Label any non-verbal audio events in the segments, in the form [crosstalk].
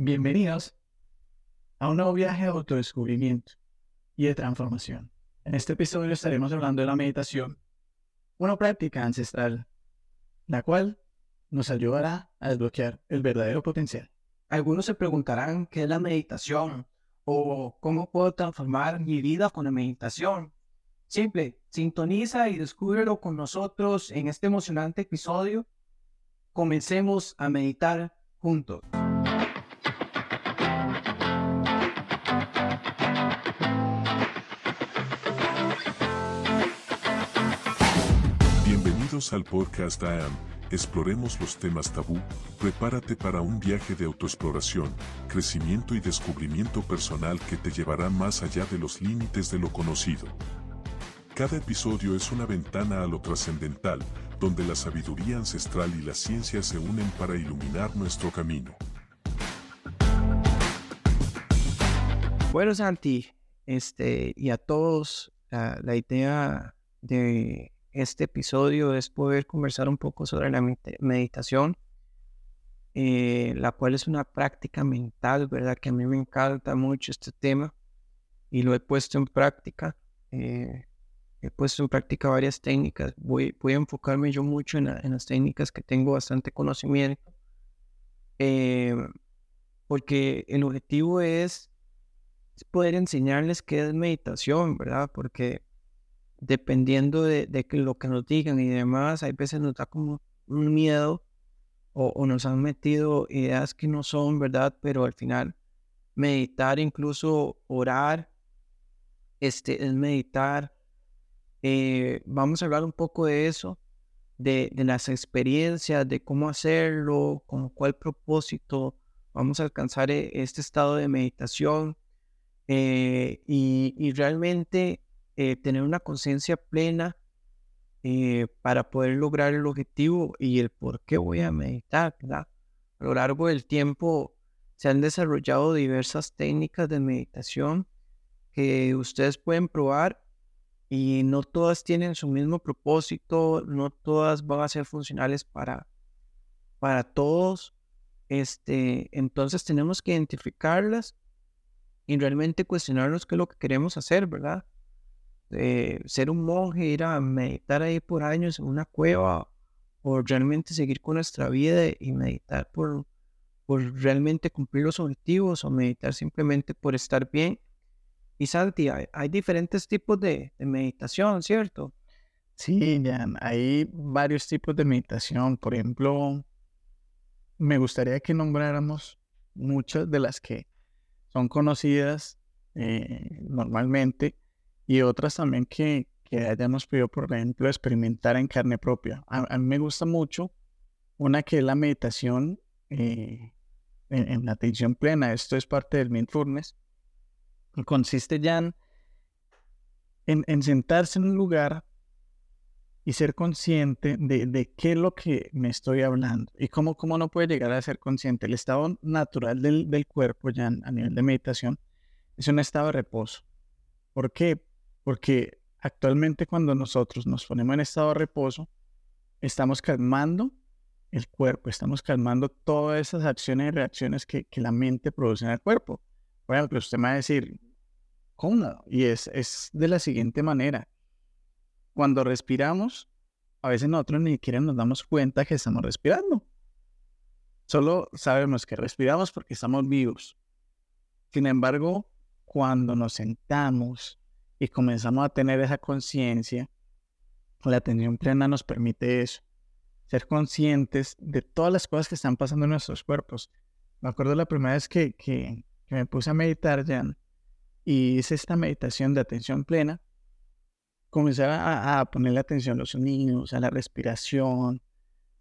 Bienvenidos a un nuevo viaje de autodescubrimiento y de transformación. En este episodio estaremos hablando de la meditación, una práctica ancestral, la cual nos ayudará a desbloquear el verdadero potencial. Algunos se preguntarán qué es la meditación o cómo puedo transformar mi vida con la meditación. Simple, sintoniza y descúbrelo con nosotros en este emocionante episodio. Comencemos a meditar juntos. Bienvenidos al podcast AM. Exploremos los temas tabú. Prepárate para un viaje de autoexploración, crecimiento y descubrimiento personal que te llevará más allá de los límites de lo conocido. Cada episodio es una ventana a lo trascendental, donde la sabiduría ancestral y la ciencia se unen para iluminar nuestro camino. Bueno, Santi, este, y a todos, la, la idea de este episodio es poder conversar un poco sobre la meditación, eh, la cual es una práctica mental, ¿verdad? Que a mí me encanta mucho este tema y lo he puesto en práctica. Eh, he puesto en práctica varias técnicas. Voy, voy a enfocarme yo mucho en, las técnicas que tengo bastante conocimiento. Eh, porque el objetivo es poder enseñarles qué es meditación, ¿verdad? Porque dependiendo de, lo que nos digan y demás, hay veces nos da como un miedo o, nos han metido ideas que no son, ¿verdad? Pero al final meditar, incluso orar, este, es meditar. Eh, vamos a hablar un poco de eso, de, las experiencias, de cómo hacerlo, con cuál propósito vamos a alcanzar e, este estado de meditación. Eh, y, y realmente eh, tener una conciencia plena eh, para poder lograr el objetivo y el por qué voy a meditar. ¿verdad? A lo largo del tiempo se han desarrollado diversas técnicas de meditación que ustedes pueden probar y no todas tienen su mismo propósito, no todas van a ser funcionales para, para todos. Este, entonces tenemos que identificarlas y realmente cuestionarnos qué es lo que queremos hacer, ¿verdad? Ser un monje, ir a meditar ahí por años en una cueva, o realmente seguir con nuestra vida y meditar por, por realmente cumplir los objetivos, o meditar simplemente por estar bien. Y Santi, hay, diferentes tipos de, meditación, ¿cierto? Sí, Jan, hay varios tipos de meditación. Por ejemplo, me gustaría que nombráramos muchas de las que son conocidas eh, normalmente y otras también que, que hayamos podido, por ejemplo, experimentar en carne propia. A, mí me gusta mucho una que es la meditación eh, en, la atención plena. Esto es parte del mindfulness. consiste ya en, en, sentarse en un lugar y ser consciente de, de, qué es lo que me estoy hablando y cómo, cómo no puede llegar a ser consciente. El estado natural del, del cuerpo ya a nivel de meditación es un estado de reposo. ¿Por qué? Porque actualmente cuando nosotros nos ponemos en estado de reposo, estamos calmando el cuerpo, estamos calmando todas esas acciones y reacciones que, la mente produce en el cuerpo. Por ejemplo, usted me va a decir, ¿cómo? Y es, es de la siguiente manera. Cuando respiramos, a veces nosotros ni siquiera nos damos cuenta que estamos respirando. Solo sabemos que respiramos porque estamos vivos. Sin embargo, cuando nos sentamos y comenzamos a tener esa conciencia, la atención plena nos permite eso, ser conscientes de todas las cosas que están pasando en nuestros cuerpos. Me acuerdo la primera vez que, que, me puse a meditar, ya y hice esta meditación de atención plena, comencé a, a ponerle atención a los sonidos, a la respiración,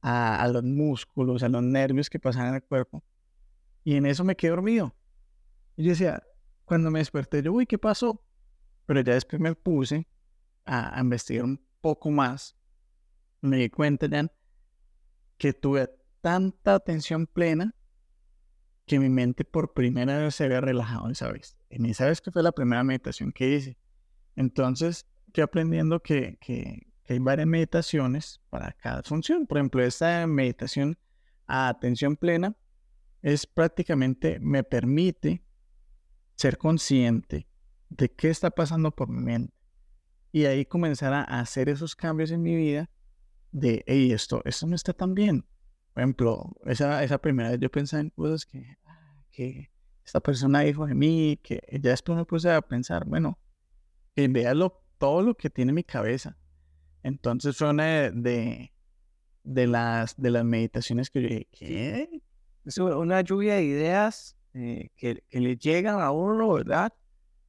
a, a, los músculos, a los nervios que pasan en el cuerpo. Y en eso me quedé dormido. Y yo decía, cuando me desperté, yo, uy, ¿qué pasó? Pero ya después me puse a, investigar un poco más. Me di cuenta que tuve tanta atención plena que mi mente por primera vez se había relajado esa vez. En esa vez que fue la primera meditación que hice. Entonces, estoy aprendiendo que, que, que, hay varias meditaciones para cada función. Por ejemplo, esta meditación a atención plena es prácticamente me permite ser consciente de qué está pasando por mi mente y ahí comenzar a hacer esos cambios en mi vida de, hey, esto, esto no está tan bien. Por ejemplo, esa, esa primera vez yo pensaba en cosas que, ah, que esta persona dijo de mí, que ya después me puse a pensar, bueno, que vea todo lo que tiene mi cabeza. Entonces fue una de, de, las, de las meditaciones que yo dije, ¿qué? Es una lluvia de ideas eh, que, que, le llegan a uno, ¿verdad?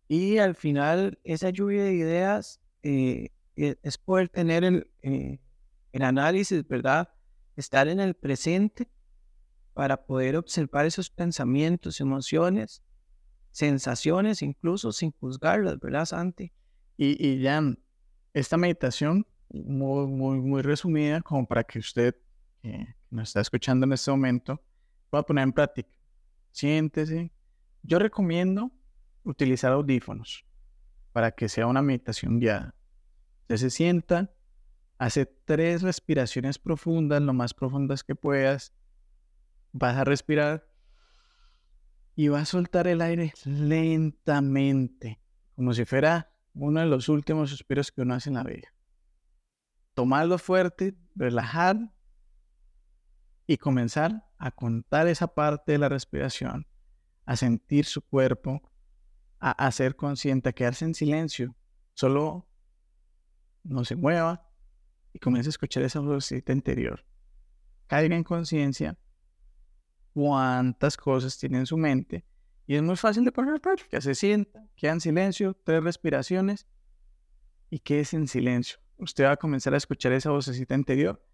Y al final esa lluvia de ideas eh, e, es poder tener el, eh, el análisis, ¿verdad? Estar en el presente para poder observar esos pensamientos, emociones, sensaciones, incluso sin juzgarlas, ¿verdad, Santi? Y, y ya, esta meditación, muy, muy, muy resumida, como para que usted que nos está escuchando en este momento, pueda poner en práctica. Siéntese. Yo recomiendo utilizar audífonos para que sea una meditación guiada. Usted se sienta, hace tres respiraciones profundas, lo más profundas que puedas. Vas a respirar y vas a soltar el aire lentamente, como si fuera uno de los últimos suspiros que uno hace en la vida. Tomarlo fuerte, relajar y comenzar a contar esa parte de la respiración, a sentir su cuerpo, a, a ser consciente, a quedarse en silencio, solo no se mueva y comience a escuchar esa vocecita interior. Caiga en conciencia cuántas cosas tiene en su mente y es muy fácil de poner práctica. Se sienta, queda en silencio, tres respiraciones y quede en silencio. Usted va a comenzar a escuchar esa vocecita interior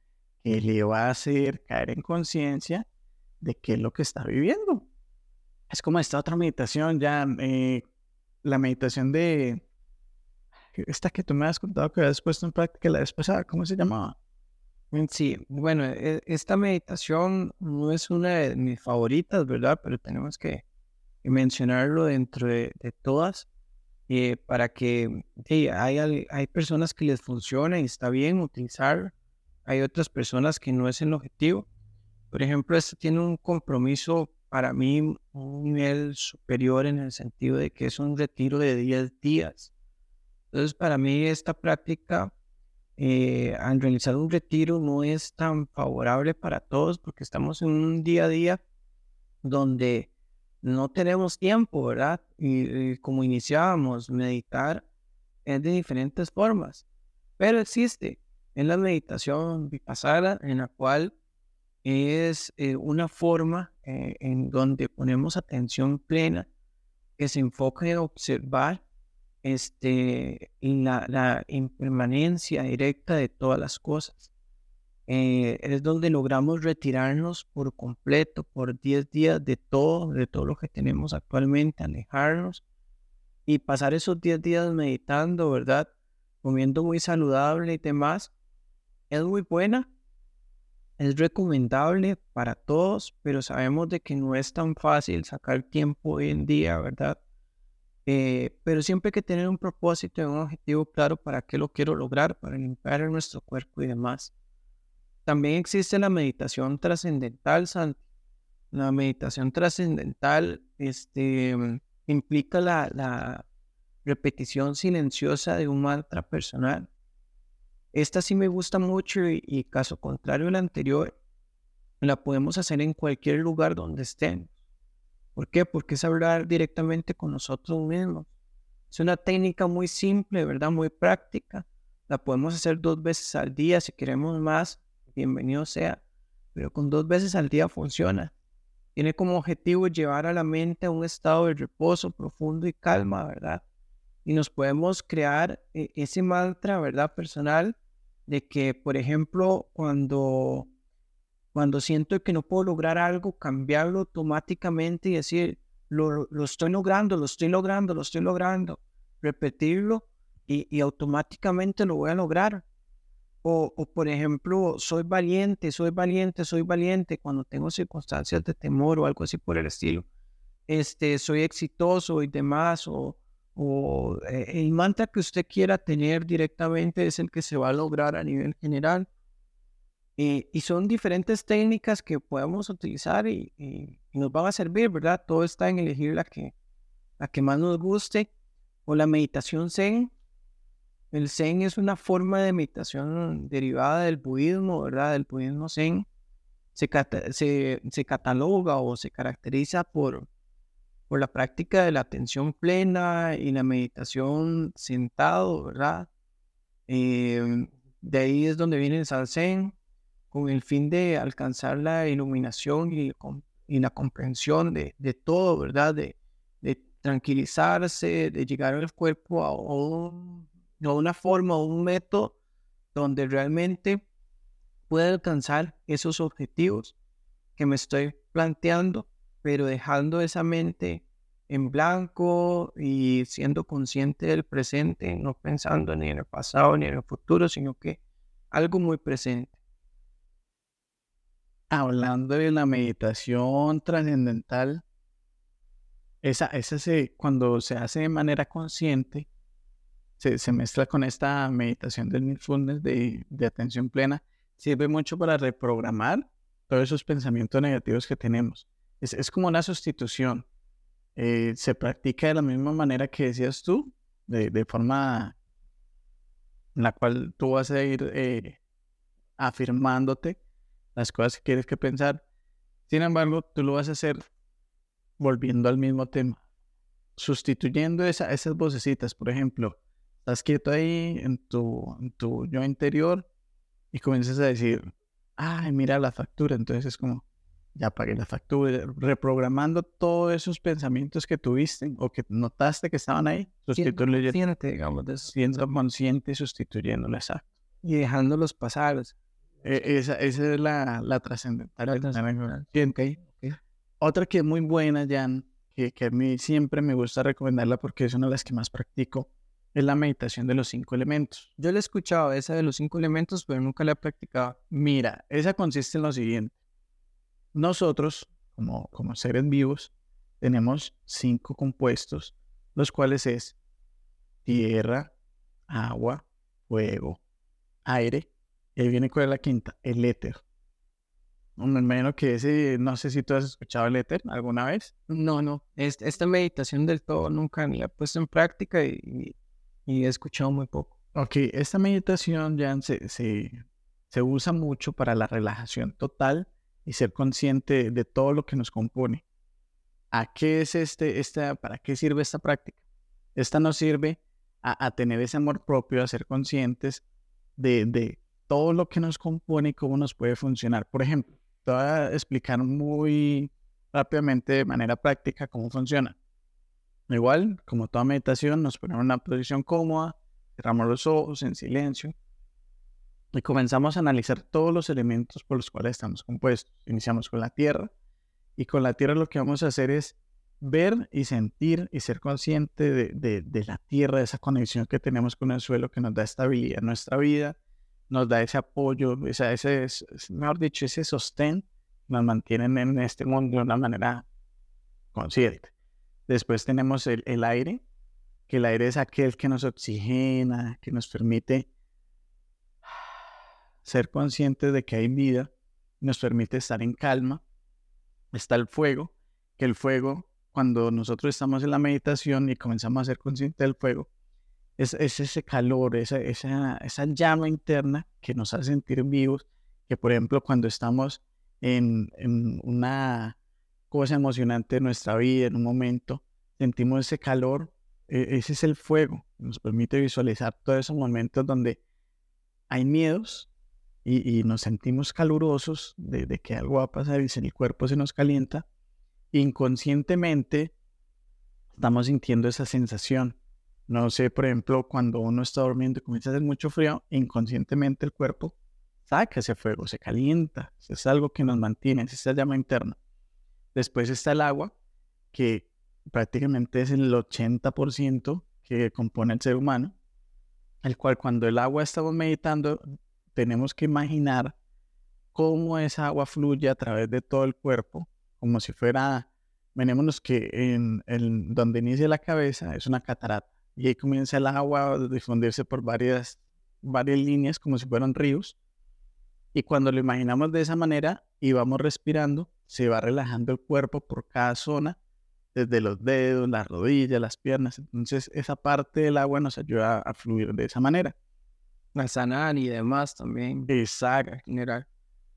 que le va a hacer caer en conciencia de qué es lo que está viviendo. Es como esta otra meditación, ya eh, la meditación de esta que tú me has contado que habías puesto en práctica la vez pasada, ¿cómo se llamaba? Mm, sí, bueno, e, esta meditación no es una de mis favoritas, ¿verdad? Pero tenemos que mencionarlo dentro de, todas eh, para que hay, hay personas que les funciona y está bien utilizar, hay otras personas que no es el objetivo. Por ejemplo, este tiene un compromiso para mí un nivel superior en el sentido de que es un retiro de 10 días. Entonces, para mí esta práctica eh, al realizar un retiro no es tan favorable para todos porque estamos en un día a día donde no tenemos tiempo, ¿verdad? Y, como iniciábamos, meditar es de diferentes formas, pero existe en la meditación vipassana en la cual es eh, una forma eh, en donde ponemos atención plena que se enfoca en observar este, la, la impermanencia directa de todas las cosas. Eh, es donde logramos retirarnos por completo, por 10 días de todo, de todo lo que tenemos actualmente, alejarnos y pasar esos 10 días meditando, ¿verdad? Comiendo muy saludable y demás. Es muy buena, es recomendable para todos, pero sabemos de que no es tan fácil sacar tiempo hoy en día, ¿verdad? Eh, pero siempre hay que tener un propósito y un objetivo claro para qué lo quiero lograr, para limpiar nuestro cuerpo y demás. También existe la meditación trascendental, Santi. La meditación trascendental este, implica la, la repetición silenciosa de un mantra personal. Esta sí me gusta mucho y, caso contrario a la anterior, la podemos hacer en cualquier lugar donde estén. ¿Por qué? Porque es hablar directamente con nosotros mismos. Es una técnica muy simple, ¿verdad? Muy práctica. La podemos hacer dos veces al día. Si queremos más, bienvenido sea. Pero con dos veces al día funciona. Tiene como objetivo llevar a la mente a un estado de reposo profundo y calma, ¿verdad? Y nos podemos crear eh, ese mantra, ¿verdad? Personal de que, por ejemplo, cuando cuando siento que no puedo lograr algo, cambiarlo automáticamente y decir, lo, estoy logrando, lo estoy logrando, lo estoy logrando. Repetirlo y, automáticamente lo voy a lograr. O, por ejemplo, soy valiente, soy valiente, soy valiente cuando tengo circunstancias de temor o algo así por el estilo. Este, soy exitoso y demás. O, o eh, el mantra que usted quiera tener directamente es el que se va a lograr a nivel general. Eh, y son diferentes técnicas que podemos utilizar y, y, nos van a servir, ¿verdad? Todo está en elegir la que, la que más nos guste. O la meditación Zen. El Zen es una forma de meditación derivada del budismo, ¿verdad? Del budismo Zen. Se, se, se cataloga o se caracteriza por, por la práctica de la atención plena y la meditación sentado, ¿verdad? Em, de ahí es donde viene el Zen con el fin de alcanzar la iluminación y, la comprensión de, todo, ¿verdad? De, tranquilizarse, de llegar al cuerpo a, a una forma, a un método donde realmente puede alcanzar esos objetivos que me estoy planteando, pero dejando esa mente en blanco y siendo consciente del presente, no pensando ni en el pasado ni en el futuro, sino que algo muy presente hablando de la meditación trascendental, esa, esa se, cuando se hace de manera consciente, se, se mezcla con esta meditación del mindfulness de, de, atención plena, sirve mucho para reprogramar todos esos pensamientos negativos que tenemos. Es, es como una sustitución. Eh, se practica de la misma manera que decías tú, de, de forma en la cual tú vas a ir eh, afirmándote las cosas que quieres que pensar. Sin embargo, tú lo vas a hacer volviendo al mismo tema, sustituyendo esa, esas vocecitas. Por ejemplo, estás quieto ahí en tu, en tu yo interior y comienzas a decir, ay, mira la factura. Entonces es como, ya pagué la factura, reprogramando todos esos pensamientos que tuviste o que notaste que estaban ahí, sustituyendo, digamos, siendo consciente y sustituyéndolo exacto. Y dejándolos pasar. E, esa, esa, es la, la trascendental. Okay. Otra que es muy buena, Jan, que, que, a mí siempre me gusta recomendarla porque es una de las que más practico, es la meditación de los cinco elementos. Yo la he escuchado, esa de los cinco elementos, pero nunca la he practicado. Mira, esa consiste en lo siguiente. Nosotros, como, como seres vivos, tenemos cinco compuestos, los cuales es tierra, agua, fuego, aire y ahí viene cuál es la quinta, el éter. Me imagino que ese, no sé si tú has escuchado el éter alguna vez. No, no. esta meditación del todo nunca ni la he puesto en práctica y, he escuchado muy poco. Ok, esta meditación ya se, se, usa mucho para la relajación total y ser consciente de todo lo que nos compone. ¿A qué es este, esta, para qué sirve esta práctica? Esta nos sirve a, tener ese amor propio, a ser conscientes de, de todo lo que nos compone y cómo nos puede funcionar. Por ejemplo, te voy a explicar muy rápidamente de manera práctica cómo funciona. Igual, como toda meditación, nos ponemos en una posición cómoda, cerramos los ojos en silencio y comenzamos a analizar todos los elementos por los cuales estamos compuestos. Iniciamos con la tierra y con la tierra lo que vamos a hacer es ver y sentir y ser consciente de, de, de la tierra, de esa conexión que tenemos con el suelo que nos da estabilidad en nuestra vida, nos da ese apoyo, ese, ese, mejor dicho, ese sostén, nos mantienen en este mundo de una manera consciente. Después tenemos el, el aire, que el aire es aquel que nos oxigena, que nos permite ser conscientes de que hay vida, nos permite estar en calma. Está el fuego, que el fuego, cuando nosotros estamos en la meditación y comenzamos a ser conscientes del fuego, es, ese calor, esa, esa, esa, llama interna que nos hace sentir vivos, que por ejemplo cuando estamos en, en una cosa emocionante de nuestra vida, en un momento, sentimos ese calor, e, ese es el fuego, nos permite visualizar todos esos momentos donde hay miedos y, nos sentimos calurosos de, de, que algo va a pasar y si el cuerpo se nos calienta, inconscientemente estamos sintiendo esa sensación no sé, por ejemplo, cuando uno está durmiendo y comienza a hacer mucho frío, inconscientemente el cuerpo saca ese fuego, se calienta. Es algo que nos mantiene, es esa llama interna. Después está el agua, que prácticamente es el 80% que compone el ser humano, el cual cuando el agua estamos meditando, tenemos que imaginar cómo esa agua fluye a través de todo el cuerpo, como si fuera, venémonos que en, en donde inicia la cabeza es una catarata y ahí comienza el agua a difundirse por varias, varias líneas como si fueran ríos Y cuando lo imaginamos de esa manera y vamos respirando, se va relajando el cuerpo por cada zona, desde los dedos, las rodillas, las piernas. Entonces esa parte del agua nos ayuda a fluir de esa manera. A sanar y demás también. Exacto. General.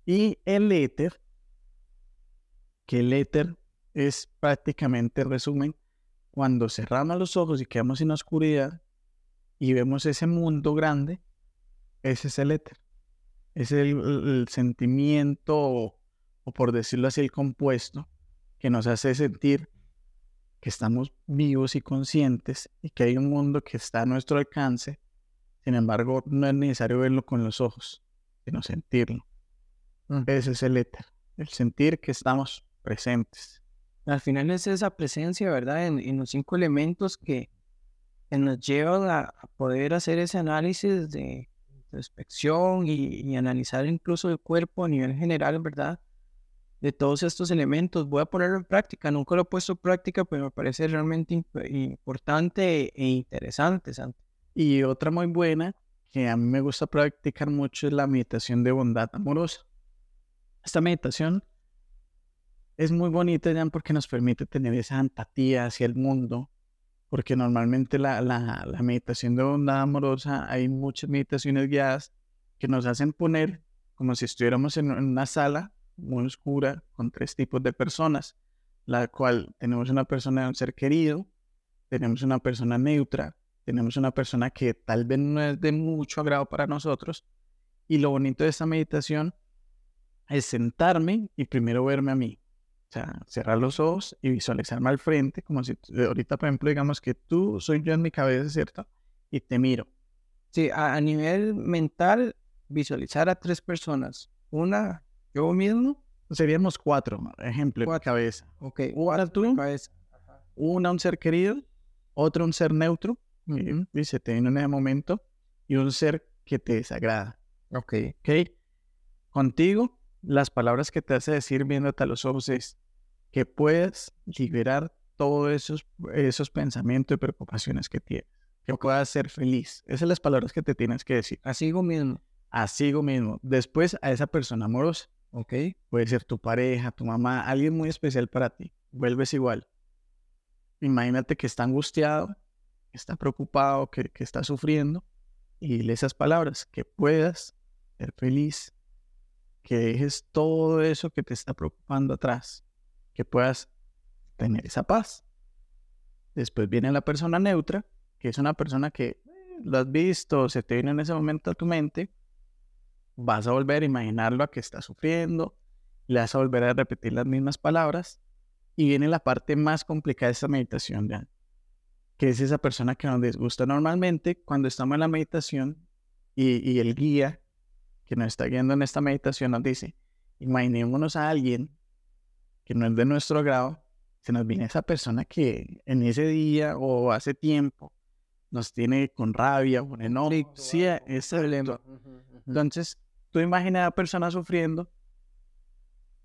Y el éter, que el éter es prácticamente el resumen, cuando cerramos los ojos y quedamos en la oscuridad y vemos ese mundo grande, ese es el éter. Es el, el sentimiento, o, o por decirlo así, el compuesto que nos hace sentir que estamos vivos y conscientes y que hay un mundo que está a nuestro alcance. Sin embargo, no es necesario verlo con los ojos, sino sentirlo. Mm. Ese es el éter, el sentir que estamos presentes. Al final es esa presencia, ¿verdad? En, en los cinco elementos que, que nos llevan a, a poder hacer ese análisis de introspección y, y analizar incluso el cuerpo a nivel general, ¿verdad? de todos estos elementos. Voy a ponerlo en práctica. Nunca lo he puesto en práctica, pero me parece realmente imp- importante e interesante, Santi. Y otra muy buena que a mí me gusta practicar mucho es la meditación de bondad amorosa. Esta meditación es muy bonita, Jan, porque nos permite tener esa empatía hacia el mundo, porque normalmente la, la, la meditación de bondad amorosa, hay muchas meditaciones guiadas que nos hacen poner como si estuviéramos en, una sala muy oscura con tres tipos de personas, la cual tenemos una persona de un ser querido, tenemos una persona neutra, tenemos una persona que tal vez no es de mucho agrado para nosotros. Y lo bonito de esta meditación es sentarme y primero verme a mí. O sea, cerrar los ojos y visualizarme al frente, como si ahorita, por ejemplo, digamos que tú soy yo en mi cabeza, ¿cierto? Y te miro. Sí, a, a nivel mental, visualizar a tres personas. Una, yo mismo. Seríamos cuatro, ejemplo, Cuatro. cabeza. Ok. Una tú, cabeza. una un ser querido, otro un ser neutro, que Ujú. dice, te viene en ese momento, y un ser que te desagrada. Ok. ¿ok? Contigo, las palabras que te hace decir viéndote a los ojos es que puedas liberar todos esos, esos pensamientos y preocupaciones que tienes. Que puedas ser feliz. Esas son las palabras que te tienes que decir. Así mismo. Así mismo. Después a esa persona amorosa. Ok. Puede ser tu pareja, tu mamá, alguien muy especial para ti. Vuelves igual. Imagínate que está angustiado, está preocupado, que, está sufriendo. Y dile esas palabras, que puedas ser feliz, que dejes todo eso que te está preocupando atrás, que puedas tener esa paz. Después viene la persona neutra, que es una persona que eh, lo has visto, se te viene en ese momento a tu mente, vas a volver a imaginarlo a que está sufriendo, le vas a volver a repetir las mismas palabras y viene la parte más complicada de esta meditación, ya, que es esa persona que nos disgusta normalmente cuando estamos en la meditación y, y el guía que nos está guiando en esta meditación nos dice, imaginémonos a alguien que no es de nuestro grado, se nos viene esa persona que en ese día o hace tiempo nos tiene con rabia, con enojo, sí, algo, es problema. entonces, tú imaginas a la persona sufriendo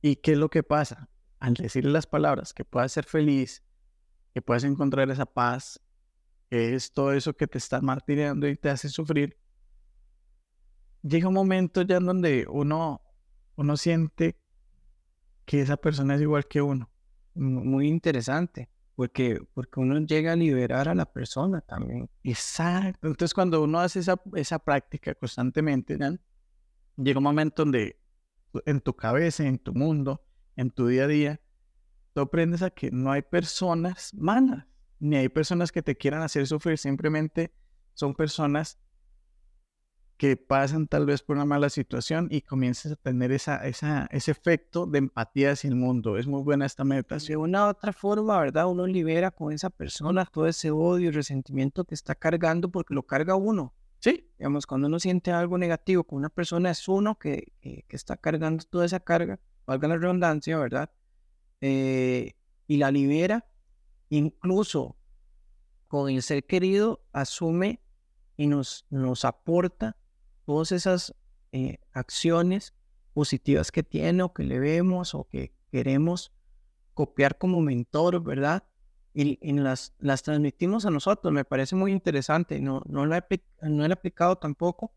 y qué es lo que pasa. Al decirle las palabras, que puedas ser feliz, que puedas encontrar esa paz, es todo eso que te está martirizando y te hace sufrir, llega un momento ya en donde uno, uno siente que esa persona es igual que uno. Mu- Muy interesante. Porque, porque uno llega a liberar a la persona también. Exacto. Entonces, cuando uno hace esa, esa práctica constantemente, llega un momento donde en tu cabeza, en tu mundo, en tu día a día, tú aprendes a que no hay personas malas, ni hay personas que te quieran hacer sufrir, simplemente son personas que pasan tal vez por una mala situación y comienzas a tener esa, esa, ese efecto de empatía hacia el mundo. Es muy buena esta De meditación. una u otra forma, ¿verdad? Uno libera con esa persona todo ese odio y resentimiento que está cargando porque lo carga uno. Sí, Digamos, cuando uno siente algo negativo con una persona, es uno que, que, que está cargando toda esa carga, valga la redundancia, ¿verdad? Eh, y la libera, incluso con el ser querido, asume y nos, nos aporta todas esas eh, acciones positivas que tiene o que le vemos o que queremos copiar como mentor, ¿verdad? Y, las, las transmitimos a nosotros. Me parece muy interesante. No, no, la he, no he aplicado tampoco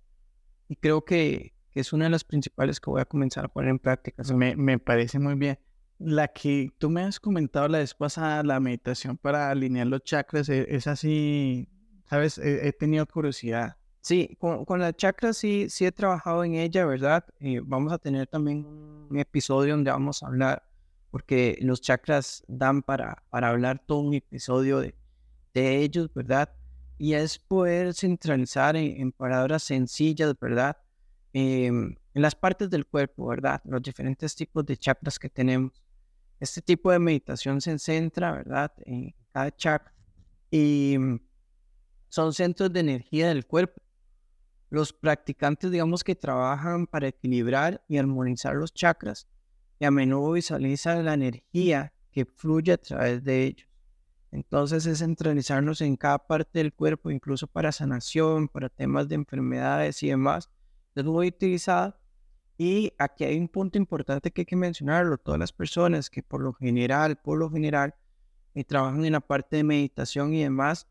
y creo que, que es una de las principales que voy a comenzar a poner en práctica. Me, me parece muy bien. La que tú me has comentado la vez pasada, la meditación para alinear los chakras, e, es, así, ¿sabes? He, tenido curiosidad. Sí, con, con las chakras sí, sí he trabajado en ella, ¿verdad? Eh, vamos a tener también un episodio donde vamos a hablar, porque los chakras dan para, para hablar todo un episodio de, de ellos, ¿verdad? Y es poder centralizar en, palabras sencillas, ¿verdad? Em, en las partes del cuerpo, ¿verdad? Los diferentes tipos de chakras que tenemos. Este tipo de meditación se centra, ¿verdad? En cada chakra. Y mm, son centros de energía del cuerpo. Los practicantes, digamos que trabajan para equilibrar y armonizar los chakras y a menudo visualizan la energía que fluye a través de ellos. Entonces es centralizarnos en cada parte del cuerpo, incluso para sanación, para temas de enfermedades y demás. Es muy utilizada. Y aquí hay un punto importante que hay que mencionarlo. Todas las personas que por lo general, por lo general, eh, trabajan en la parte de meditación y demás,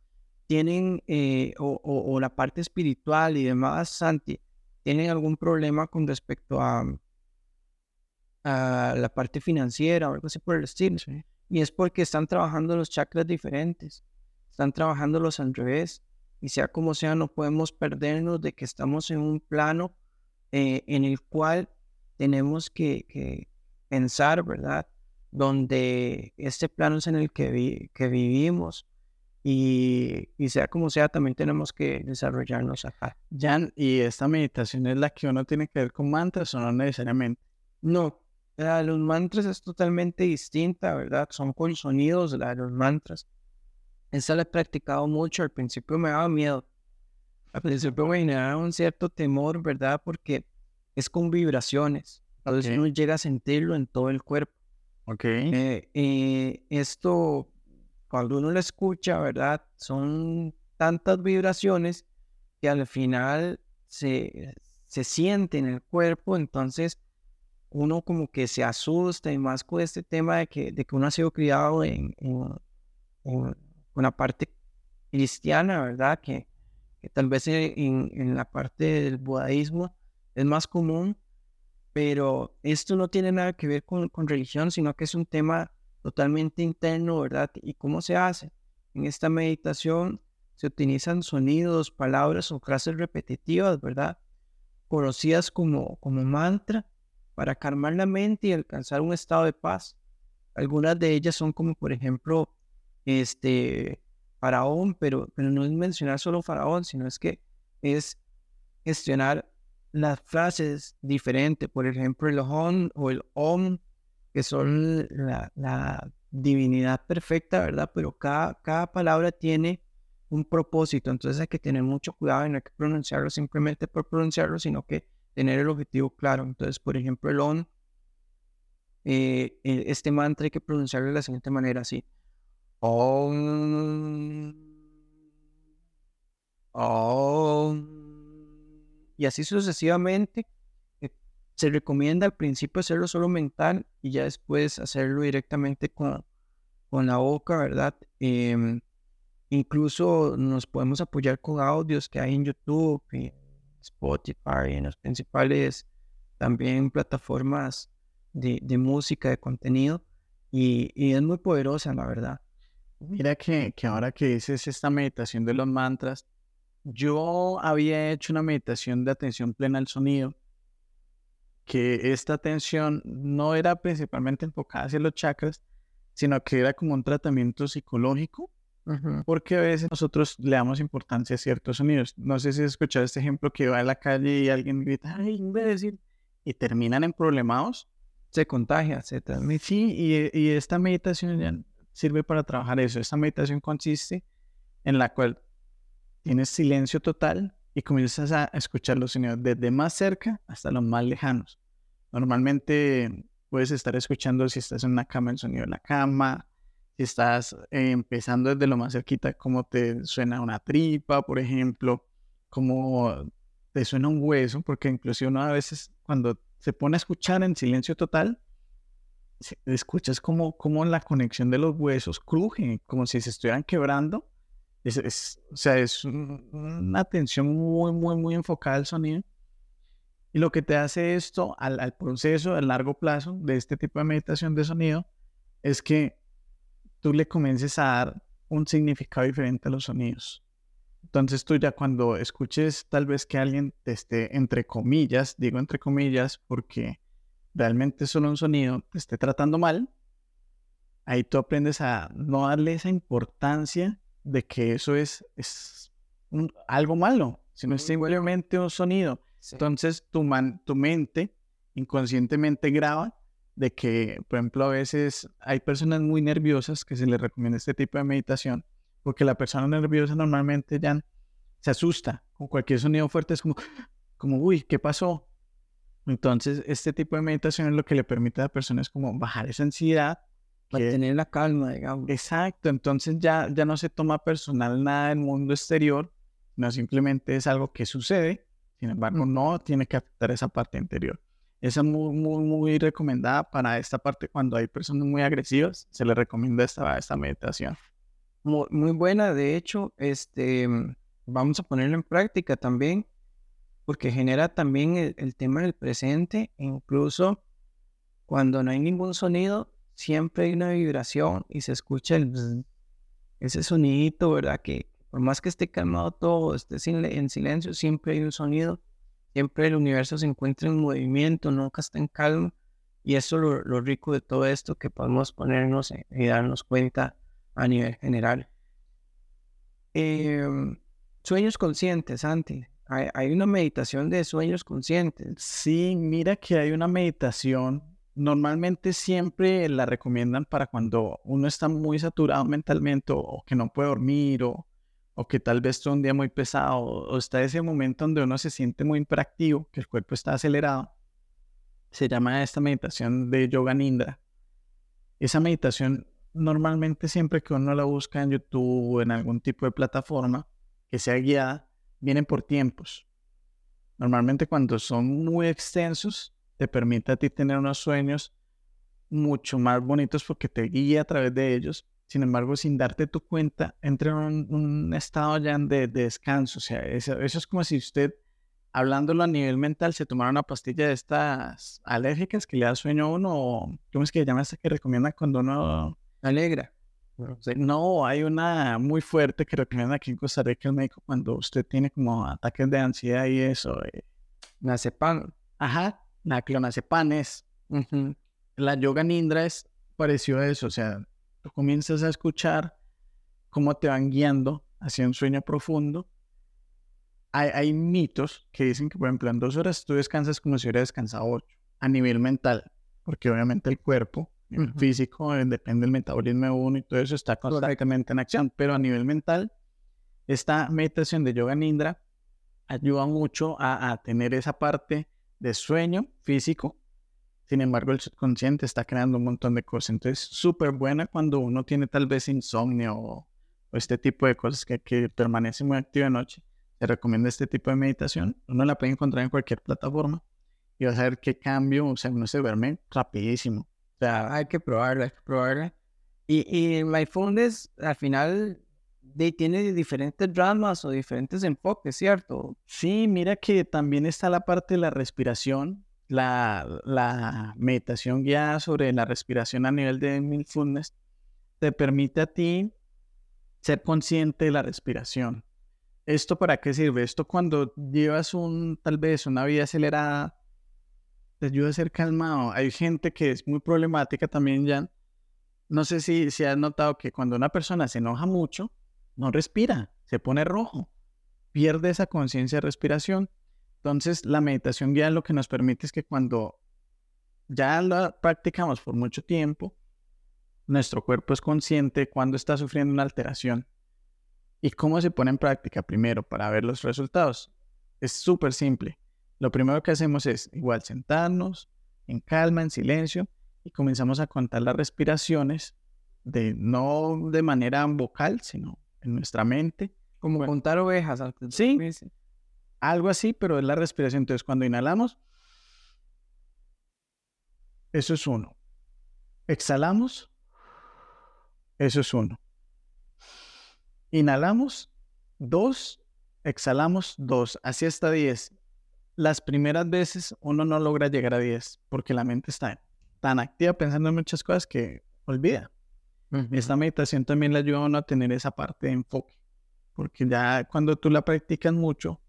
tienen, eh, o, la parte espiritual y demás, Santi, tienen algún problema con respecto a, a la parte financiera o algo así por el estilo. Y es porque están trabajando los chakras diferentes, están trabajando los al revés. Y sea como sea, no podemos perdernos de que estamos en un plano eh, en el cual tenemos que, pensar, ¿verdad? Donde este plano es en el que, que vivimos. Y, y, sea como sea, también tenemos que desarrollarnos acá. Jan, ¿y esta meditación es la que uno tiene que ver con mantras o no necesariamente? No, la de los mantras es totalmente distinta, ¿verdad? Son con sonidos, la de los mantras. Esa la he practicado mucho, al principio me daba miedo. Al principio me generaba un cierto temor, ¿verdad? Porque es con vibraciones. Entonces uno llega a sentirlo en todo el cuerpo. Ok. Eh, eh, esto, cuando uno lo escucha, ¿verdad? Son tantas vibraciones que al final se, se siente en el cuerpo, entonces uno como que se asusta y más con este tema de que, de que uno ha sido criado en, una parte cristiana, ¿verdad? Que, tal vez en, la parte del budaísmo es más común, pero esto no tiene nada que ver con, con religión, sino que es un tema totalmente interno, ¿verdad? ¿Y cómo se hace? En esta meditación se utilizan sonidos, palabras o frases repetitivas, ¿verdad? Conocidas como, como mantra para calmar la mente y alcanzar un estado de paz. Algunas de ellas son como, por ejemplo, este faraón, pero, pero no es mencionar solo faraón, sino es que es gestionar las frases diferentes, por ejemplo, el on o el om, que son la, divinidad perfecta, ¿verdad? Pero cada, cada palabra tiene un propósito, entonces hay que tener mucho cuidado y no hay que pronunciarlo simplemente por pronunciarlo, sino que tener el objetivo claro. Entonces, por ejemplo, el on, eh, e, este mantra hay que pronunciarlo de la siguiente manera, así. Om, y así sucesivamente. Eh, se recomienda al principio hacerlo solo mental y ya después hacerlo directamente con, con la boca, ¿verdad? Em, incluso nos podemos apoyar con audios que hay en YouTube. Spotify, en las principales también plataformas de, música, de contenido, y, es muy poderosa, la verdad. Mira que, que ahora que dices esta meditación de los mantras, yo había hecho una meditación de atención plena al sonido, que esta atención no era principalmente enfocada hacia los chakras, sino que era como un tratamiento psicológico porque a veces nosotros le damos importancia a ciertos sonidos. No sé si has escuchado este ejemplo que va a la calle y alguien grita, ¡ay, imbécil! Y terminan en problemados. Se contagia, se transmite. Sí, y, y esta meditación ya sirve para trabajar eso. Esta meditación consiste en la cual tienes silencio total y comienzas a escuchar los sonidos desde más cerca hasta los más lejanos. Normalmente puedes estar escuchando si estás en una cama el sonido de la cama, si estás eh, empezando desde lo más cerquita, cómo te suena una tripa, por ejemplo, cómo te suena un hueso, porque incluso uno a veces cuando se pone a escuchar en silencio total, escuchas como, como la conexión de los huesos cruje, como si se estuvieran quebrando. Es, o sea, es una atención muy, muy, muy enfocada al sonido. Y lo que te hace esto al, al proceso a largo plazo de este tipo de meditación de sonido es que tú le comiences a dar un significado diferente a los sonidos. Entonces tú ya cuando escuches tal vez que alguien te esté entre comillas, digo entre comillas porque realmente solo un sonido te esté tratando mal, ahí tú aprendes a no darle esa importancia de que eso es, es algo malo, sino es simplemente un sonido. Entonces tu, man, tu mente inconscientemente graba de que, por ejemplo, a veces hay personas muy nerviosas que se les recomienda este tipo de meditación, porque la persona nerviosa normalmente ya se asusta con cualquier sonido fuerte, es como, como, uy, ¿qué pasó? Entonces, este tipo de meditación es lo que le permite a la persona es como bajar esa ansiedad. Mantener la calma, digamos. Exacto, entonces ya, ya no se toma personal nada del mundo exterior, no simplemente es algo que sucede, sin embargo, no tiene que afectar esa parte interior. Esa es muy, muy, muy recomendada para esta parte cuando hay personas muy agresivas, se le recomienda esta, esta meditación. Muy, muy buena, de hecho, este, vamos a ponerlo en práctica también porque genera también el, tema del presente, incluso cuando no hay ningún sonido, siempre hay una vibración y se escucha el ese sonidito, ¿verdad? Que por más que esté calmado todo, esté en silencio, siempre hay un sonido, siempre el universo se encuentra en movimiento, nunca está en calma. Y eso es lo, rico de todo esto que podemos ponernos y darnos cuenta a nivel general. Em, sueños conscientes, Santi. Hay, una meditación de sueños conscientes. Sí, mira que hay una meditación. Normalmente siempre la recomiendan para cuando uno está muy saturado mentalmente o, que no puede dormir o, o que tal vez está un día muy pesado o está ese momento donde uno se siente muy imperactivo, que el cuerpo está acelerado. Se llama esta meditación de Yoga Nindra. Esa meditación normalmente siempre que uno la busca en YouTube o en algún tipo de plataforma que sea guiada, vienen por tiempos. Normalmente cuando son muy extensos, te permite a ti tener unos sueños mucho más bonitos porque te guía a través de ellos. Sin embargo, sin darte tu cuenta, entra en un, estado ya de, descanso. O sea, eso, es como si usted, hablándolo a nivel mental, se tomara una pastilla de estas alérgicas que le da sueño a uno. O, ¿Cómo es que se llama esta que recomienda cuando uno alegra? No, hay una muy fuerte que recomienda aquí en Costa Rica el médico cuando usted tiene como ataques de ansiedad y eso. Eh. Nacepan. Ajá, la clonazepam es. La yoga nindra es parecido a eso, o sea, tú comienzas a escuchar cómo te van guiando hacia un sueño profundo. Hay, hay mitos que dicen que, por ejemplo, en dos horas tú descansas como si hubiera descansado ocho, a nivel mental, porque obviamente el cuerpo físico, eh, depende del metabolismo de uno y todo eso está constantemente en acción, pero a nivel mental, esta meditación de yoga nindra ayuda mucho a, tener esa parte de sueño físico. Sin embargo, el subconsciente está creando un montón de cosas. Entonces, súper buena cuando uno tiene tal vez insomnio o, este tipo de cosas que, que permanece muy activo de noche. Se recomienda este tipo de meditación. Uno la puede encontrar en cualquier plataforma y vas a ver qué cambio, o sea, uno se duerme rapidísimo hay que probarla, hay que probarla. Y, y Mindfulness al final de, tiene diferentes ramas o diferentes enfoques, ¿cierto? Sí, mira que también está la parte de la respiración, la, la meditación guiada sobre la respiración a nivel de Mindfulness te permite a ti ser consciente de la respiración. ¿Esto para qué sirve? Esto cuando llevas un, tal vez una vida acelerada, ayuda a ser calmado. Hay gente que es muy problemática también, ya. No sé si, si has notado que cuando una persona se enoja mucho, no respira, se pone rojo, pierde esa conciencia de respiración. Entonces, la meditación guiada lo que nos permite es que cuando ya la practicamos por mucho tiempo, nuestro cuerpo es consciente cuando está sufriendo una alteración. ¿Y cómo se pone en práctica? Primero, para ver los resultados. Es súper simple. Lo primero que hacemos es igual sentarnos en calma, en silencio, y comenzamos a contar las respiraciones, de, no de manera vocal, sino en nuestra mente. Como contar ovejas. Sí, algo así, pero es la respiración. Entonces, cuando inhalamos, eso es uno. Exhalamos, eso es uno. Inhalamos, dos, exhalamos, dos. Así hasta diez las primeras veces uno no logra llegar a 10 porque la mente está tan activa pensando en muchas cosas que olvida. Esta meditación también le ayuda a uno a tener esa parte de enfoque, porque ya cuando tú la practicas mucho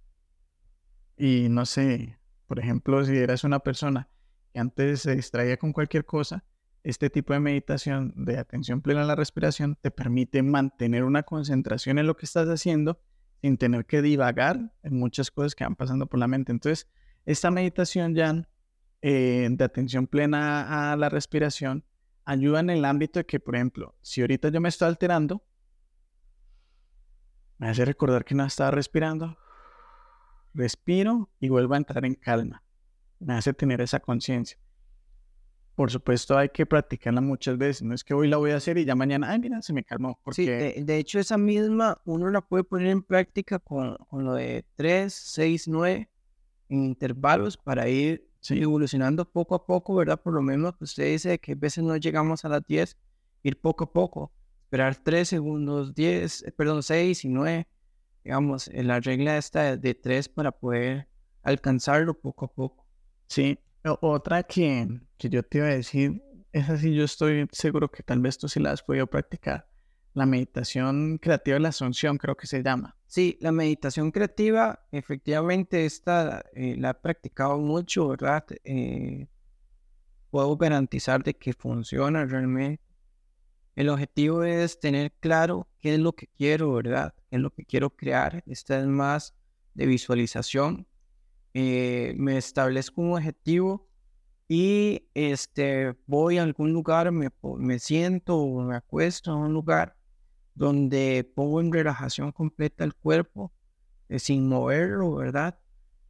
y no sé, por ejemplo, si eres una persona que antes se distraía con cualquier cosa, este tipo de meditación de atención plena a la respiración te permite mantener una concentración en lo que estás haciendo sin tener que divagar en muchas cosas que van pasando por la mente. Entonces, esta meditación ya eh, de atención plena a la respiración ayuda en el ámbito de que, por ejemplo, si ahorita yo me estoy alterando, me hace recordar que no estaba respirando, respiro y vuelvo a entrar en calma. Me hace tener esa conciencia por supuesto hay que practicarla muchas veces. No es que hoy la voy a hacer y ya mañana, ay, mira, se me calmó. Porque... Sí, de, hecho esa misma uno la puede poner en práctica con, con lo de 3, 6, 9 en intervalos para ir evolucionando poco a poco, ¿verdad? Por lo menos usted dice que a veces no llegamos a las 10, ir poco a poco, esperar 3 segundos, 10, eh, perdón, 6 y 9, digamos, la regla esta de 3 para poder alcanzarlo poco a poco. Sí, otra que, que yo te iba a decir, es así, yo estoy seguro que tal vez tú sí la has podido practicar. La meditación creativa de la asunción creo que se llama. Sí, la meditación creativa, efectivamente, esta eh, la he practicado mucho, ¿verdad? Eh, puedo garantizar de que funciona realmente. El objetivo es tener claro qué es lo que quiero, ¿verdad? ¿Qué es lo que quiero crear? Esta es más de visualización eh, me establezco un objetivo y este, voy a algún lugar, me, me siento o me acuesto en un lugar donde pongo en relajación completa el cuerpo eh, sin moverlo, ¿verdad?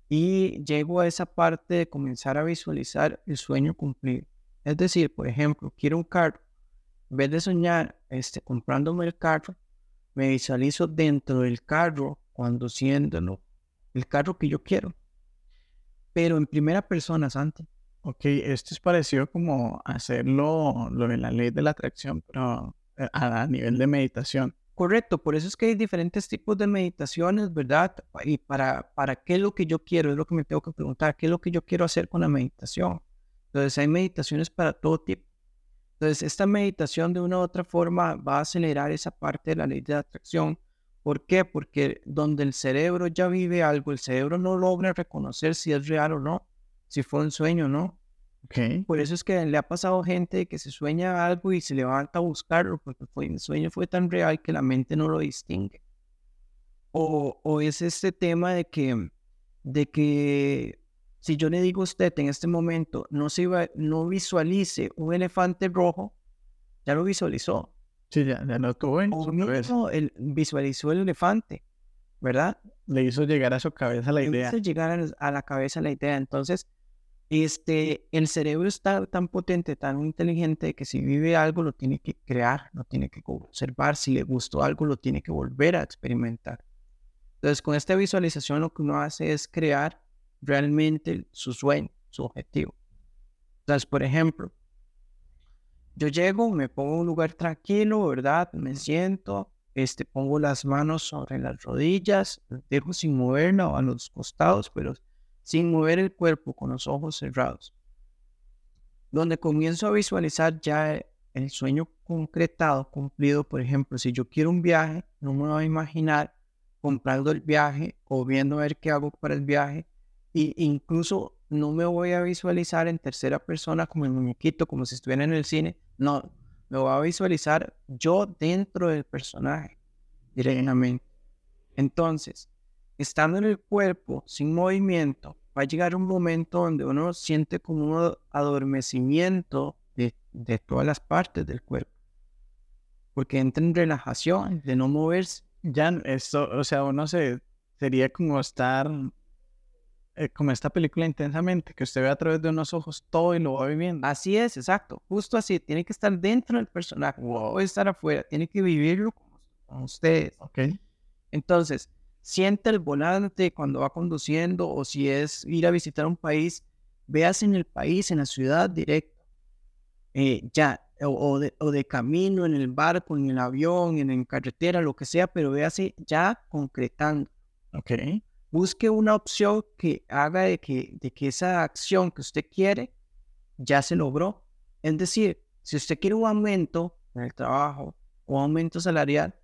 Y llego a esa parte de comenzar a visualizar el sueño cumplido. Es decir, por ejemplo, quiero un carro. En vez de soñar este, comprándome el carro, me visualizo dentro del carro, conduciéndolo, el carro que yo quiero pero en primera persona, Santi. Ok, esto es parecido como hacerlo lo de la ley de la atracción, pero eh, a, nivel de meditación. Correcto, por eso es que hay diferentes tipos de meditaciones, ¿verdad? Y para, para qué es lo que yo quiero, es lo que me tengo que preguntar, qué es lo que yo quiero hacer con la meditación. Entonces hay meditaciones para todo tipo. Entonces esta meditación de una u otra forma va a acelerar esa parte de la ley de la atracción ¿Por qué? Porque donde el cerebro ya vive algo, el cerebro no logra reconocer si es real o no, si fue un sueño o no. Okay. Por eso es que le ha pasado gente que se sueña algo y se levanta a buscarlo, porque el sueño fue tan real que la mente no lo distingue. O, o es este tema de que, de que si yo le digo a usted en este momento, no, se no visualice un elefante rojo, ya lo visualizó. Sí, ya, lo tuvo en su Él visualizó el elefante, ¿verdad? Le hizo llegar a su cabeza la idea. Le hizo llegar a, la cabeza la idea. Entonces, este, el cerebro está tan potente, tan inteligente, que si vive algo lo tiene que crear, lo tiene que observar. Si le gustó algo, lo tiene que volver a experimentar. Entonces, con esta visualización lo que uno hace es crear realmente su sueño, su objetivo. Entonces, por ejemplo, yo llego, me pongo en un lugar tranquilo, ¿verdad? Me siento, este, pongo las manos sobre las rodillas, dejo sin moverla o a los costados, pero sin mover el cuerpo, con los ojos cerrados. Donde comienzo a visualizar ya el sueño concretado, cumplido. Por ejemplo, si yo quiero un viaje, no me voy a imaginar comprando el viaje o viendo a ver qué hago para el viaje. E incluso no me voy a visualizar en tercera persona como el muñequito, como si estuviera en el cine, no, lo va a visualizar yo dentro del personaje directamente. Entonces, estando en el cuerpo, sin movimiento, va a llegar un momento donde uno siente como un adormecimiento de, todas las partes del cuerpo. Porque entra en relajación, de no moverse. Ya, esto, o sea, uno se, sería como estar eh, como esta película intensamente, que usted ve a través de unos ojos todo y lo va viviendo. Así es, exacto. Justo así. Tiene que estar dentro del personaje. No puede estar afuera. Tiene que vivirlo con ustedes. Ok. Entonces, siente el volante cuando va conduciendo o si es ir a visitar un país, veas en el país, en la ciudad directo. Eh, ya, o, de, o, de, camino, en el barco, en el avión, en, en carretera, lo que sea, pero véase ya concretando. Ok busque una opción que haga de que, de que esa acción que usted quiere ya se logró. Es decir, si usted quiere un aumento en el trabajo o aumento salarial,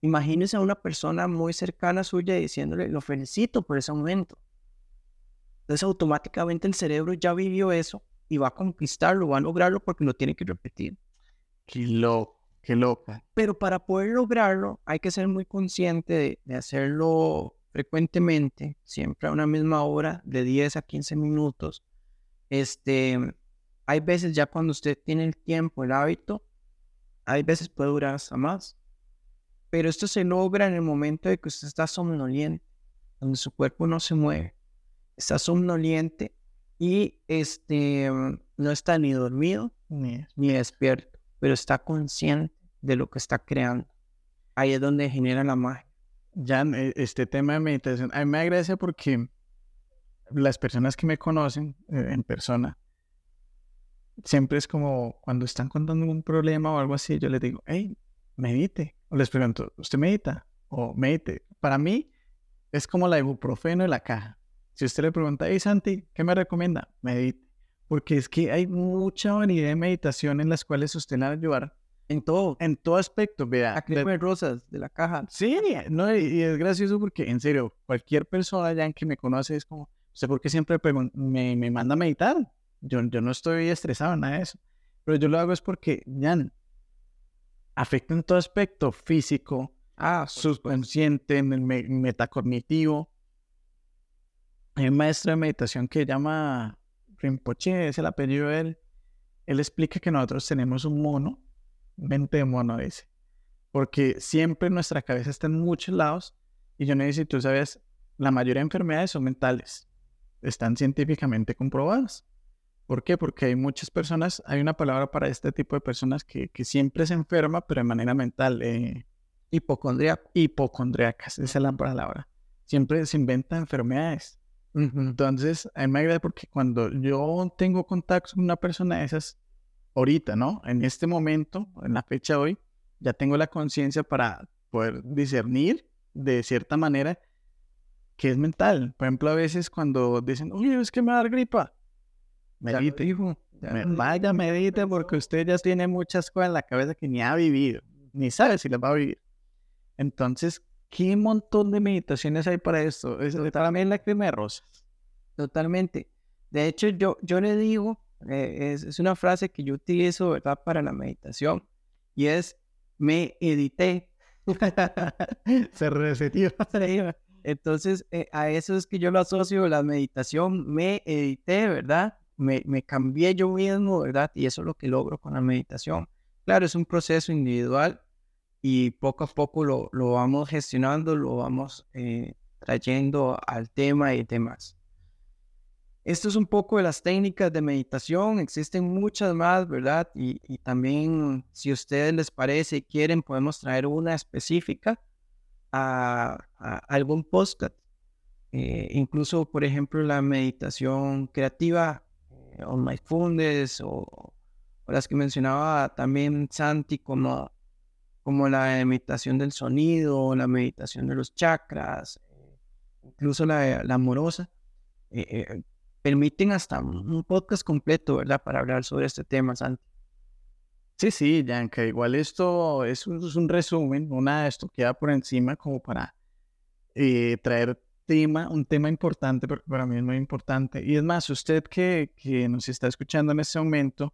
imagínese a una persona muy cercana suya diciéndole, lo felicito por ese aumento. Entonces automáticamente el cerebro ya vivió eso y va a conquistarlo, va a lograrlo porque lo tiene que repetir. Qué loco, qué loca. Pero para poder lograrlo hay que ser muy consciente de, de hacerlo frecuentemente, siempre a una misma hora, de 10 a 15 minutos. Este, hay veces ya cuando usted tiene el tiempo, el hábito, hay veces puede durar hasta más. Pero esto se logra en el momento de que usted está somnoliente, donde su cuerpo no se mueve, está somnoliente y este, no está ni dormido ni, ni despierto, pero está consciente de lo que está creando. Ahí es donde genera la magia. Ya eh, este tema de meditación, a mí me agradece porque las personas que me conocen eh, en persona, siempre es como cuando están contando un problema o algo así, yo les digo, hey, medite. O les pregunto, ¿usted medita? O medite. Para mí es como la ibuprofeno de la caja. Si usted le pregunta, hey Santi, ¿qué me recomienda? Medite. Porque es que hay mucha variedad de meditación en las cuales usted le va a ayudar En todo. en todo aspecto, vea. La crema de rosas de la caja. Sí, no, y, y es gracioso porque, en serio, cualquier persona ya que me conoce es como, ¿usted por qué siempre me, me manda a meditar? Yo, yo no estoy estresado, nada de eso. Pero yo lo hago es porque, ya, afecta en todo aspecto físico, Ah, subconsciente, en el me- metacognitivo. Hay un maestro de meditación que llama Rinpoche, es el apellido de él. Él explica que nosotros tenemos un mono, mente de mono, dice. Porque siempre nuestra cabeza está en muchos lados. Y yo no sé si tú sabes, la mayoría de enfermedades son mentales. Están científicamente comprobadas. ¿Por qué? Porque hay muchas personas, hay una palabra para este tipo de personas que, que siempre se enferma, pero de manera mental. Eh, hipocondriacas, esa es la palabra. Siempre se inventan enfermedades. Entonces, a mí me agrada porque cuando yo tengo contacto con una persona de esas, ahorita, ¿no? En este momento, en la fecha de hoy, ya tengo la conciencia para poder discernir de cierta manera que es mental. Por ejemplo, a veces cuando dicen, oye, es que me va a dar gripa, medite. dijo, ya Me- vaya, medite porque usted ya tiene muchas cosas en la cabeza que ni ha vivido, ni sabe si las va a vivir. Entonces, ¿qué montón de meditaciones hay para esto? Es la crema de rosas. Totalmente. De hecho, yo, yo le digo, eh, es, es una frase que yo utilizo, ¿verdad? Para la meditación y es, me edité. [laughs] Se resetió. [laughs] Entonces, eh, a eso es que yo lo asocio, la meditación, me edité, ¿verdad? Me, me cambié yo mismo, ¿verdad? Y eso es lo que logro con la meditación. Claro, es un proceso individual y poco a poco lo, lo vamos gestionando, lo vamos eh, trayendo al tema y demás. Esto es un poco de las técnicas de meditación, existen muchas más, ¿verdad? Y, también, si a ustedes les parece y quieren, podemos traer una específica a, algún podcast. Eh, incluso, por ejemplo, la meditación creativa, eh, o mindfulness, o, o las que mencionaba también Santi, como, como la meditación del sonido, la meditación de los chakras, eh, incluso la, amorosa. eh, permiten hasta un podcast completo, ¿verdad? Para hablar sobre este tema, Santi. Sí, sí, Yanka, igual esto es un, es un resumen, una esto queda por encima como para eh, traer tema, un tema importante, porque para mí es muy importante. Y es más, usted que, que nos está escuchando en este momento,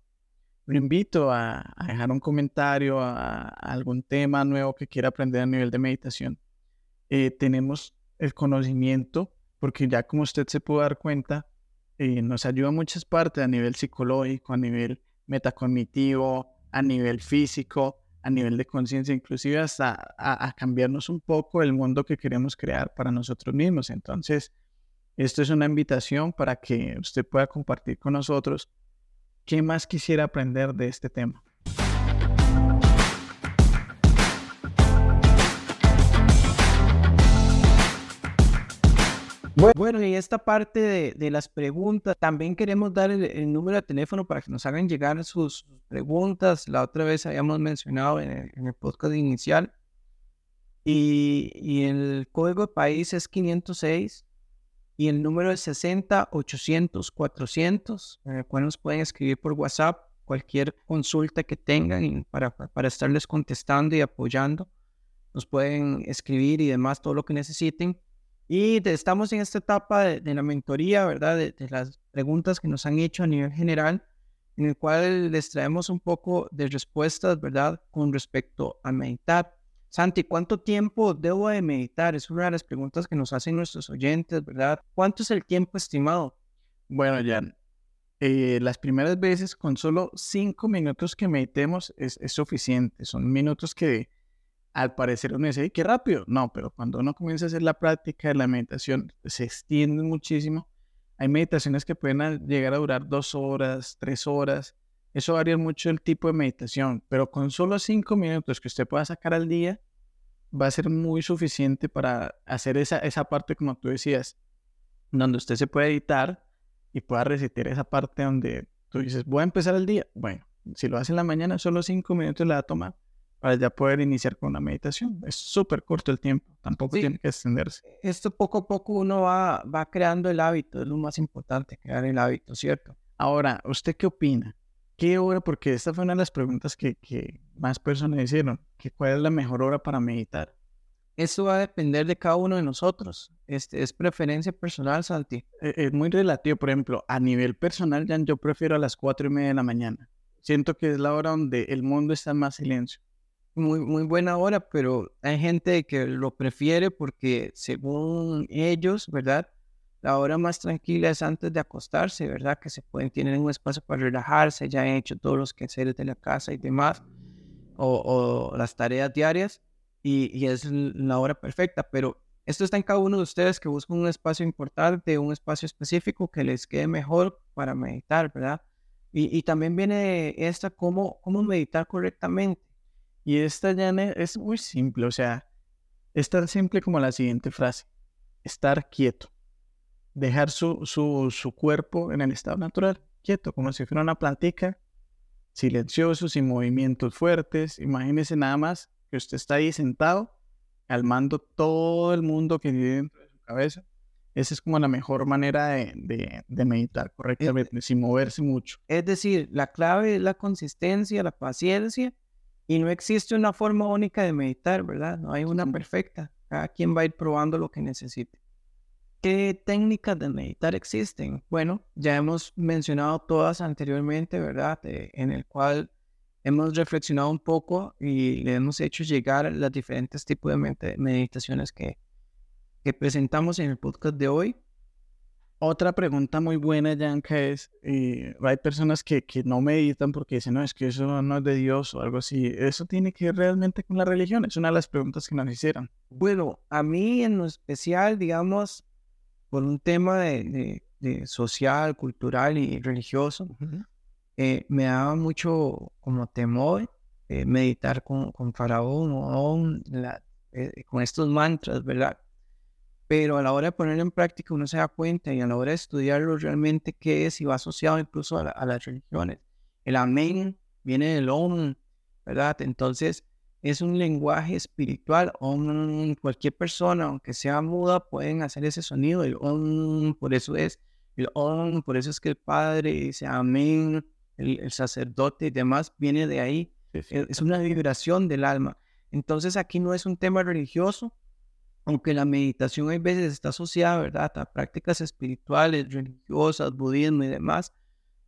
lo invito a, a dejar un comentario a, a algún tema nuevo que quiera aprender a nivel de meditación. Eh, tenemos el conocimiento, porque ya como usted se pudo dar cuenta, eh, nos ayuda muchas partes a nivel psicológico, a nivel metacognitivo, a nivel físico, a nivel de conciencia, inclusive hasta a, a cambiarnos un poco el mundo que queremos crear para nosotros mismos. Entonces, esto es una invitación para que usted pueda compartir con nosotros qué más quisiera aprender de este tema. Bueno, y esta parte de, de las preguntas, también queremos dar el, el número de teléfono para que nos hagan llegar sus preguntas. La otra vez habíamos mencionado en el, en el podcast inicial. y, y el código de país es 506 y el número es 60 800 400, eh, cual nos pueden escribir por WhatsApp cualquier consulta que tengan para, para estarles contestando y apoyando. Nos pueden escribir y demás, todo lo que necesiten. Y estamos en esta etapa de, la mentoría, ¿verdad? De, de, las preguntas que nos han hecho a nivel general, en el cual les traemos un poco de respuestas, ¿verdad? Con respecto a meditar. Santi, ¿cuánto tiempo debo de meditar? Es una de las preguntas que nos hacen nuestros oyentes, ¿verdad? ¿Cuánto es el tiempo estimado? Bueno, Jan, eh, las primeras veces con solo cinco minutos que meditemos es, suficiente. Son minutos que al parecer uno dice, qué rápido. No, pero cuando uno comienza a hacer la práctica de la meditación, se extiende muchísimo. Hay meditaciones que pueden llegar a durar dos horas, tres horas. Eso varía mucho el tipo de meditación, pero con solo cinco minutos que usted pueda sacar al día, va a ser muy suficiente para hacer esa, esa parte, como tú decías, donde usted se puede editar y pueda recitar esa parte donde tú dices, voy a empezar el día. Bueno, si lo hace en la mañana, solo cinco minutos le va a tomar para ya poder iniciar con la meditación. Es súper corto el tiempo, tampoco tiene que extenderse. Esto poco a poco uno va, va creando el hábito, es lo más importante, crear el hábito, ¿cierto? Ahora, ¿usted qué opina? ¿Qué hora? Porque esta fue una de las preguntas que, que más personas hicieron, que cuál es la mejor hora para meditar. Eso va a depender de cada uno de nosotros. Este, es preferencia personal, Santi. E, es muy relativo. Por ejemplo, a nivel personal, Jan, yo prefiero a las cuatro y media de la mañana. Siento que es la hora donde el mundo está en más silencio. Muy, muy buena hora, pero hay gente que lo prefiere porque según ellos, ¿verdad? La hora más tranquila es antes de acostarse, ¿verdad? Que se pueden, tener un espacio para relajarse, ya han hecho todos los quehaceres de la casa y demás, o, o las tareas diarias y, es la hora perfecta, pero esto está en cada uno de ustedes que buscan un espacio importante, un espacio específico que les quede mejor para meditar, ¿verdad? Y, también viene esta, cómo, cómo meditar correctamente. Y esta ya es muy simple, o sea, es tan simple como la siguiente frase, estar quieto, dejar su, su, su cuerpo en el estado natural, quieto, como si fuera una plantica, silencioso, sin movimientos fuertes, imagínese nada más que usted está ahí sentado, calmando todo el mundo que vive dentro de su cabeza. Esa es como la mejor manera de, meditar correctamente, sin moverse mucho. Es decir, la clave es la consistencia, la paciencia, y no existe una forma única de meditar, ¿verdad? No hay una perfecta. Cada quien va a ir probando lo que necesite. ¿Qué técnicas de meditar existen? Bueno, ya hemos mencionado todas anteriormente, ¿verdad? Eh, en el cual hemos reflexionado un poco y le hemos hecho llegar los diferentes tipos de meditaciones que, que presentamos en el podcast de hoy. Otra pregunta muy buena, Yanka, es, eh, hay personas que, que, no meditan porque dicen, no, es que eso no es de Dios o algo así. ¿Eso tiene que ver realmente con la religión? Es una de las preguntas que nos hicieron. Bueno, a mí en lo especial, digamos, por un tema de, de, social, cultural y religioso, eh, me daba mucho como temor eh, meditar con, con Faraón o eh, con estos mantras, ¿verdad? Pero a la hora de ponerlo en práctica uno se da cuenta y a la hora de estudiarlo realmente qué es y va asociado incluso a, las religiones. El amén viene del om, ¿verdad? Entonces es un lenguaje espiritual. Om, cualquier persona, aunque sea muda, pueden hacer ese sonido. El om, por eso es el om, por eso es que el Padre dice amén el, sacerdote y demás, viene de ahí. E, es una vibración del alma. Entonces aquí no es un tema religioso, aunque la meditación a veces está asociada, ¿verdad?, a prácticas espirituales, religiosas, budismo y demás.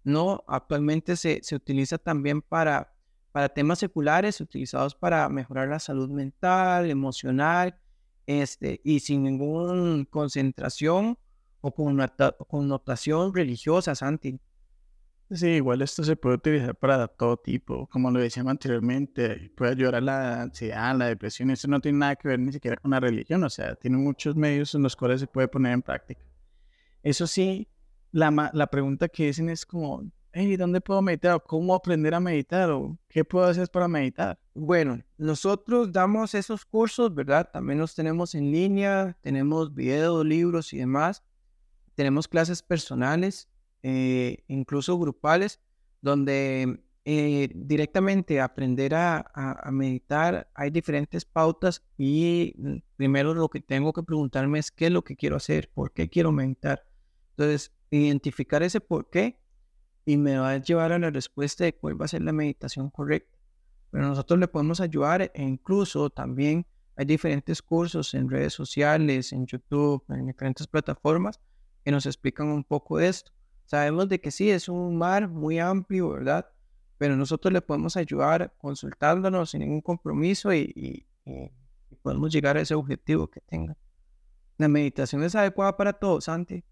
No, actualmente se, se utiliza también para, para temas seculares, utilizados para mejorar la salud mental, emocional, este, y sin ninguna concentración o connotación religiosa, Santi. Sí, igual esto se puede utilizar para todo tipo, como lo decíamos anteriormente, puede ayudar a la ansiedad, la depresión, eso no tiene nada que ver ni siquiera con la religión, o sea, tiene muchos medios en los cuales se puede poner en práctica. Eso sí, la, la pregunta que dicen es como, hey, ¿dónde puedo meditar? ¿Cómo aprender a meditar? ¿O qué puedo hacer para meditar? Bueno, nosotros damos esos cursos, ¿verdad? También los tenemos en línea, tenemos videos, libros y demás. Tenemos clases personales eh, incluso grupales, donde eh, directamente aprender a, a, meditar, hay diferentes pautas y mm, primero lo que tengo que preguntarme es qué es lo que quiero hacer, por qué quiero meditar. Entonces, identificar ese por qué y me va a llevar a la respuesta de cuál va a ser la meditación correcta. Pero nosotros le podemos ayudar e incluso también hay diferentes cursos en redes sociales, en YouTube, en diferentes plataformas que nos explican un poco de esto. Sabemos de que sí, es un mar muy amplio, ¿verdad? Pero nosotros le podemos ayudar consultándonos sin ningún compromiso y, podemos llegar a ese objetivo que tenga. La meditación es adecuada para todos, Santi.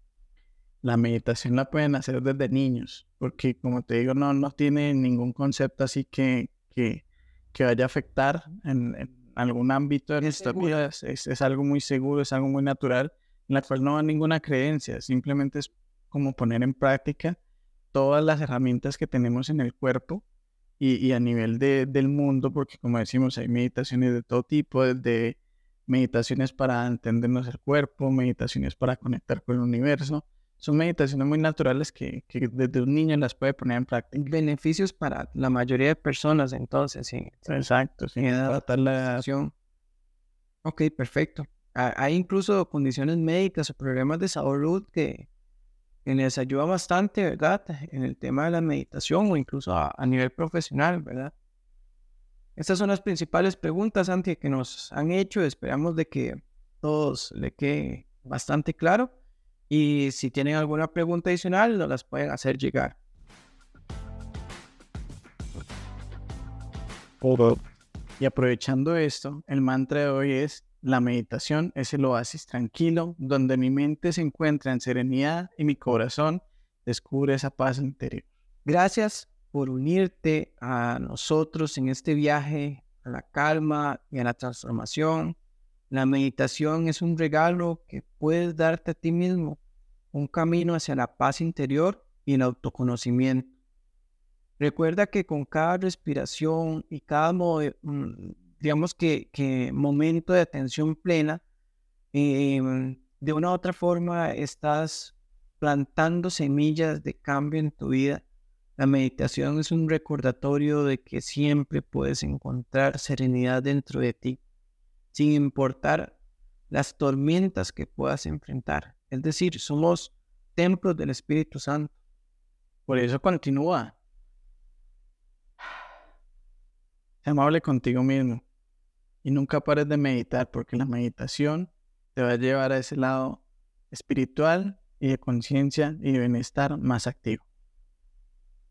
La meditación la pueden hacer desde niños, porque como te digo, no, no tiene ningún concepto así que, que, que vaya a afectar en, algún ámbito de nuestra vida. Es, es, algo muy seguro, es algo muy natural, en la cual no va ninguna creencia, simplemente es como poner en práctica todas las herramientas que tenemos en el cuerpo y, y a nivel de, del mundo, porque como decimos, hay meditaciones de todo tipo, desde meditaciones para entendernos el cuerpo, meditaciones para conectar con el universo, son meditaciones muy naturales que, que, desde un niño las puede poner en práctica. Beneficios para la mayoría de personas, entonces, sí. Exacto, sí. Tratar la acción. Ok, perfecto. Hay incluso condiciones médicas o problemas de salud que les ayuda bastante, ¿verdad? En el tema de la meditación o incluso a, a nivel profesional, ¿verdad? Estas son las principales preguntas, Santi, que nos han hecho. Esperamos de que todos le quede bastante claro. Y si tienen alguna pregunta adicional, nos las pueden hacer llegar. Y aprovechando esto, el mantra de hoy es, la meditación es el oasis tranquilo donde mi mente se encuentra en serenidad y mi corazón descubre esa paz interior. Gracias por unirte a nosotros en este viaje a la calma y a la transformación. La meditación es un regalo que puedes darte a ti mismo, un camino hacia la paz interior y el autoconocimiento. Recuerda que con cada respiración y cada, mm, digamos que, momento de atención plena, em, de una u otra forma estás plantando semillas de cambio en tu vida. La meditación es un recordatorio de que siempre puedes encontrar serenidad dentro de ti sin importar las tormentas que puedas enfrentar. Es decir, somos templos del Espíritu Santo. Por eso continúa. [sighs] Amable contigo mismo y nunca pares de meditar porque la meditación te va a llevar a ese lado espiritual y de conciencia y de bienestar más activo.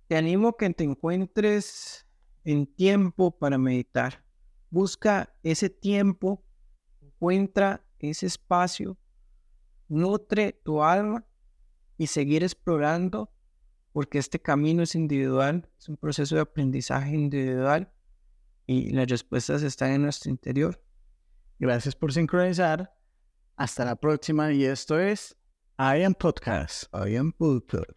Te animo a que te encuentres en tiempo para meditar. Busca ese tiempo, encuentra ese espacio, nutre tu alma y seguir explorando, porque este camino es individual, es un proceso de aprendizaje individual y las respuestas están en nuestro interior. Gracias por sincronizar. Hasta la próxima y esto es I Am Podcast. I Am Podcast.